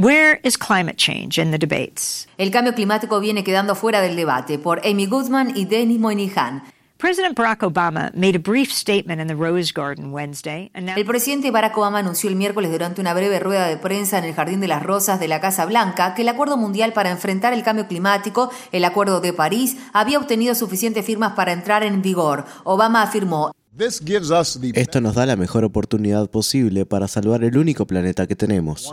Where is climate change in the debates? El cambio climático viene quedando fuera del debate por Amy Goodman y Denis Moynihan. President Barack Obama made a brief statement in the Rose Garden Wednesday. El presidente Barack Obama anunció el miércoles durante una breve rueda de prensa en el Jardín de las Rosas de la Casa Blanca que el Acuerdo Mundial para enfrentar el cambio climático, el Acuerdo de París, había obtenido suficientes firmas para entrar en vigor. Obama afirmó, esto nos da la mejor oportunidad posible para salvar el único planeta que tenemos.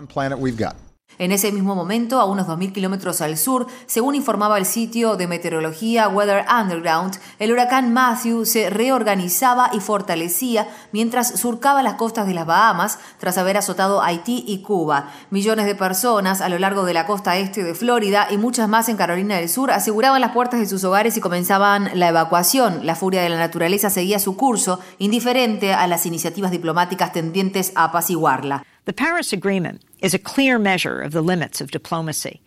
En ese mismo momento, a unos 2.000 kilómetros al sur, según informaba el sitio de meteorología Weather Underground, el huracán Matthew se reorganizaba y fortalecía mientras surcaba las costas de las Bahamas tras haber azotado Haití y Cuba. Millones de personas a lo largo de la costa este de Florida y muchas más en Carolina del Sur aseguraban las puertas de sus hogares y comenzaban la evacuación. La furia de la naturaleza seguía su curso, indiferente a las iniciativas diplomáticas tendientes a apaciguarla. The Paris Agreement is a clear measure of the limits of diplomacy.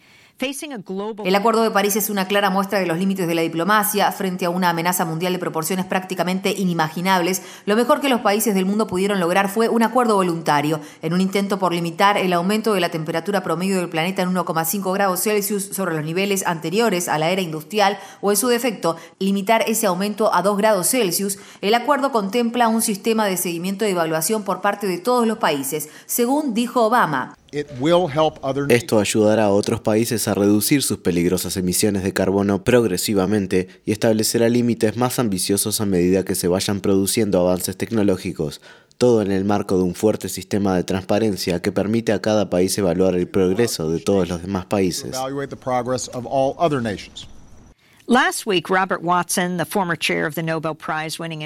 El Acuerdo de París es una clara muestra de los límites de la diplomacia frente a una amenaza mundial de proporciones prácticamente inimaginables. Lo mejor que los países del mundo pudieron lograr fue un acuerdo voluntario, en un intento por limitar el aumento de la temperatura promedio del planeta en 1,5 grados Celsius sobre los niveles anteriores a la era industrial o en su defecto limitar ese aumento a 2 grados Celsius. El acuerdo contempla un sistema de seguimiento y evaluación por parte de todos los países, según dijo Obama. Esto ayudará a otros países a reducir sus peligrosas emisiones de carbono progresivamente y establecerá límites más ambiciosos a medida que se vayan produciendo avances tecnológicos, todo en el marco de un fuerte sistema de transparencia que permite a cada país evaluar el progreso de todos los demás países.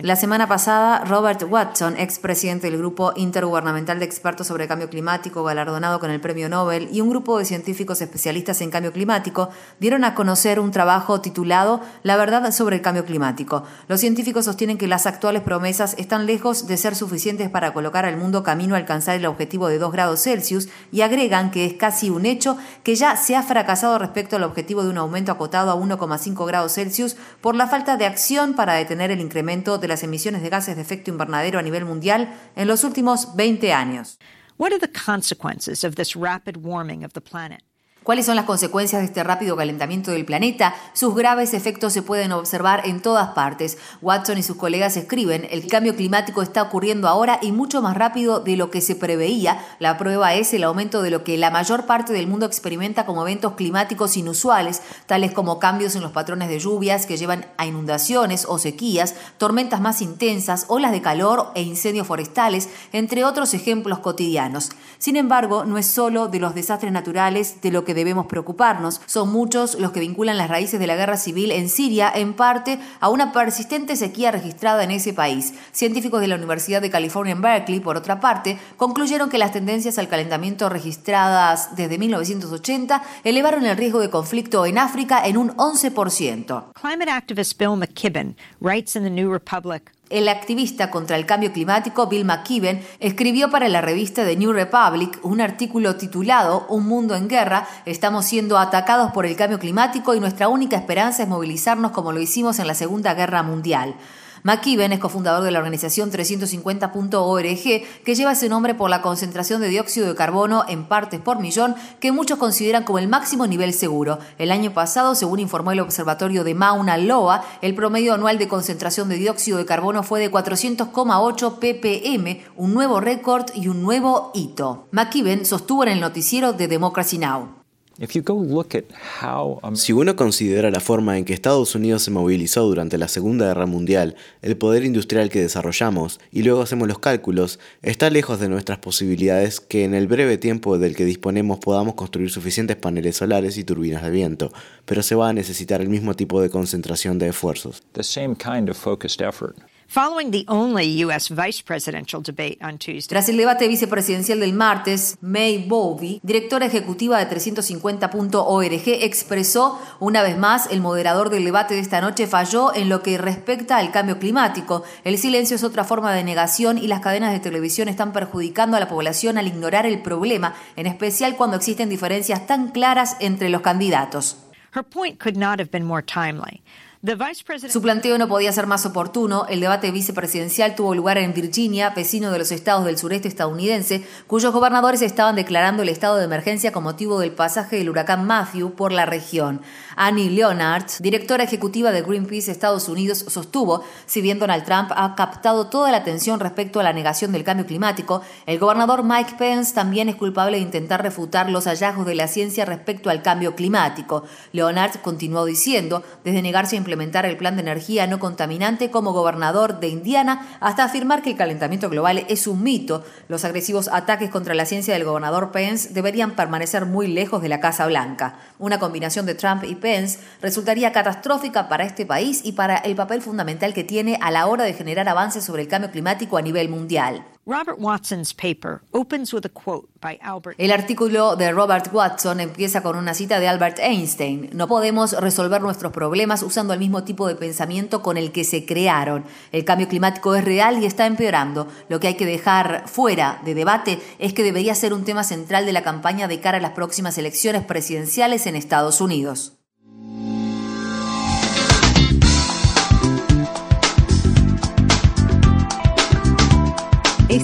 La semana pasada, Robert Watson, expresidente del Grupo Intergubernamental de Expertos sobre Cambio Climático, galardonado con el Premio Nobel, y un grupo de científicos especialistas en cambio climático, dieron a conocer un trabajo titulado La verdad sobre el cambio climático. Los científicos sostienen que las actuales promesas están lejos de ser suficientes para colocar al mundo camino a alcanzar el objetivo de 2 grados Celsius y agregan que es casi un hecho que ya se ha fracasado respecto al objetivo de un aumento acotado a 1,5 grados Celsius por la falta de acción para detener el incremento de las emisiones de gases de efecto invernadero a nivel mundial en los últimos 20 años. What are the consequences of this rapid warming of the planet? ¿Cuáles son las consecuencias de este rápido calentamiento del planeta? Sus graves efectos se pueden observar en todas partes. Watson y sus colegas escriben, el cambio climático está ocurriendo ahora y mucho más rápido de lo que se preveía. La prueba es el aumento de lo que la mayor parte del mundo experimenta como eventos climáticos inusuales, tales como cambios en los patrones de lluvias que llevan a inundaciones o sequías, tormentas más intensas, olas de calor e incendios forestales, entre otros ejemplos cotidianos. Sin embargo, no es solo de los desastres naturales de lo que debemos preocuparnos. Son muchos los que vinculan las raíces de la guerra civil en Siria, en parte, a una persistente sequía registrada en ese país. Científicos de la Universidad de California en Berkeley, por otra parte, concluyeron que las tendencias al calentamiento registradas desde 1980 elevaron el riesgo de conflicto en África en un 11%. Climate activist Bill McKibben writes in the New Republic el activista contra el cambio climático Bill McKibben escribió para la revista The New Republic un artículo titulado Un mundo en guerra, estamos siendo atacados por el cambio climático y nuestra única esperanza es movilizarnos como lo hicimos en la Segunda Guerra Mundial. McKibben es cofundador de la organización 350.org, que lleva ese nombre por la concentración de dióxido de carbono en partes por millón que muchos consideran como el máximo nivel seguro. El año pasado, según informó el observatorio de Mauna Loa, el promedio anual de concentración de dióxido de carbono fue de 400,8 ppm, un nuevo récord y un nuevo hito. McKibben sostuvo en el noticiero de Democracy Now! Si uno considera la forma en que Estados Unidos se movilizó durante la Segunda Guerra Mundial, el poder industrial que desarrollamos, y luego hacemos los cálculos, está lejos de nuestras posibilidades que en el breve tiempo del que disponemos podamos construir suficientes paneles solares y turbinas de viento, pero se va a necesitar el mismo tipo de concentración de esfuerzos. Tras el debate vicepresidencial del martes, May Bowlby, directora ejecutiva de 350.org, expresó una vez más el moderador del debate de esta noche falló en lo que respecta al cambio climático. El silencio es otra forma de negación y las cadenas de televisión están perjudicando a la población al ignorar el problema, en especial cuando existen diferencias tan claras entre los candidatos. Her point could not have been more timely. Su planteo no podía ser más oportuno. El debate vicepresidencial tuvo lugar en Virginia, vecino de los estados del sureste estadounidense, cuyos gobernadores estaban declarando el estado de emergencia con motivo del pasaje del huracán Matthew por la región. Annie Leonard, directora ejecutiva de Greenpeace Estados Unidos, sostuvo, si bien Donald Trump ha captado toda la atención respecto a la negación del cambio climático, el gobernador Mike Pence también es culpable de intentar refutar los hallazgos de la ciencia respecto al cambio climático. Leonard continuó diciendo, desde negarse a implementar implementar el plan de energía no contaminante como gobernador de Indiana hasta afirmar que el calentamiento global es un mito. Los agresivos ataques contra la ciencia del gobernador Pence deberían permanecer muy lejos de la Casa Blanca. Una combinación de Trump y Pence resultaría catastrófica para este país y para el papel fundamental que tiene a la hora de generar avances sobre el cambio climático a nivel mundial. El artículo de Robert Watson empieza con una cita de Albert Einstein. No podemos resolver nuestros problemas usando el mismo tipo de pensamiento con el que se crearon. El cambio climático es real y está empeorando. Lo que hay que dejar fuera de debate es que debería ser un tema central de la campaña de cara a las próximas elecciones presidenciales en Estados Unidos.